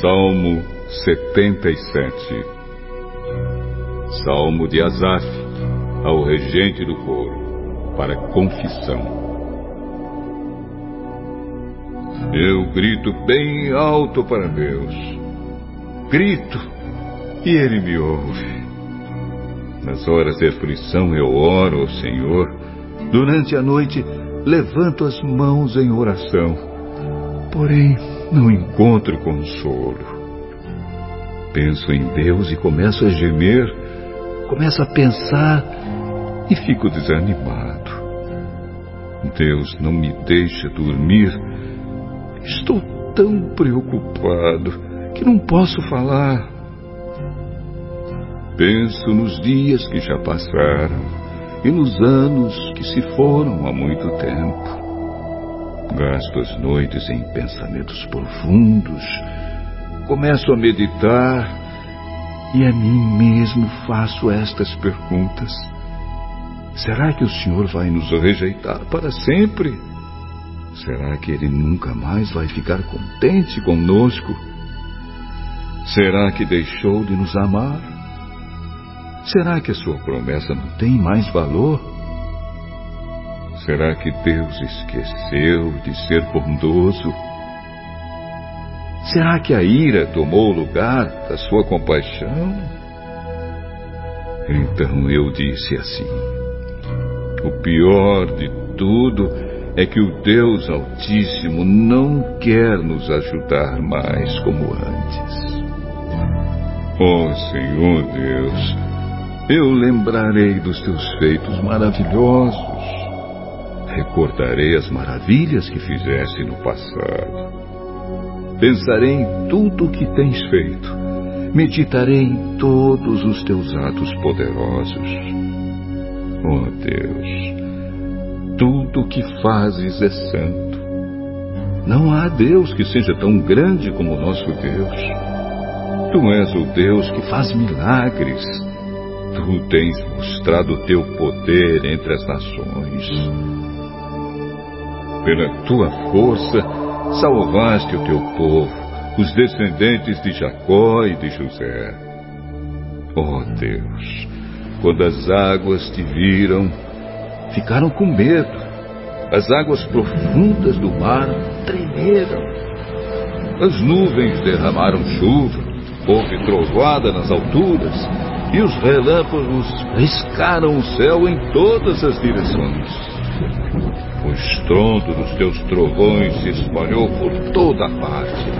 Salmo 77 Salmo de Asaf ao regente do coro, para confissão. Eu grito bem alto para Deus. Grito e Ele me ouve. Nas horas de aflição eu oro ao Senhor. Durante a noite levanto as mãos em oração. Porém, não encontro consolo. Penso em Deus e começo a gemer, começo a pensar e fico desanimado. Deus não me deixa dormir. Estou tão preocupado que não posso falar. Penso nos dias que já passaram e nos anos que se foram há muito tempo. Gasto as noites em pensamentos profundos. Começo a meditar e a mim mesmo faço estas perguntas. Será que o Senhor vai nos rejeitar para sempre? Será que Ele nunca mais vai ficar contente conosco? Será que deixou de nos amar? Será que a sua promessa não tem mais valor? Será que Deus esqueceu de ser bondoso? Será que a ira tomou o lugar da sua compaixão? Então eu disse assim: O pior de tudo é que o Deus Altíssimo não quer nos ajudar mais como antes. Oh Senhor Deus, eu lembrarei dos teus feitos maravilhosos recordarei as maravilhas que fizeste no passado. Pensarei em tudo o que tens feito. Meditarei em todos os teus atos poderosos. Oh Deus, tudo o que fazes é santo. Não há Deus que seja tão grande como o nosso Deus. Tu és o Deus que faz milagres. Tu tens mostrado o teu poder entre as nações. Pela tua força, salvaste o teu povo, os descendentes de Jacó e de José. Oh Deus, quando as águas te viram, ficaram com medo. As águas profundas do mar tremeram. As nuvens derramaram chuva, houve trovoada nas alturas, e os relâmpagos riscaram o céu em todas as direções. O estrondo dos teus trovões se espalhou por toda parte.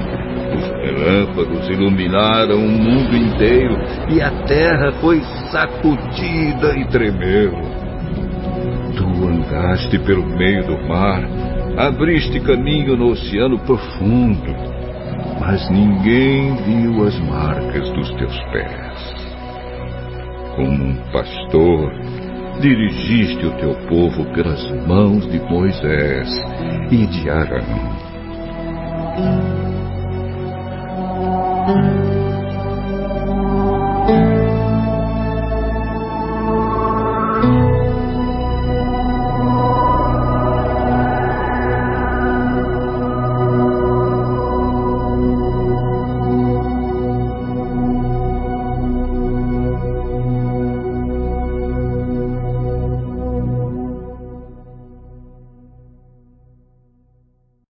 Os relâmpagos iluminaram o mundo inteiro e a terra foi sacudida e tremeu. Tu andaste pelo meio do mar, abriste caminho no oceano profundo, mas ninguém viu as marcas dos teus pés. Como um pastor dirigiste o teu povo pelas mãos de Moisés e de Arão.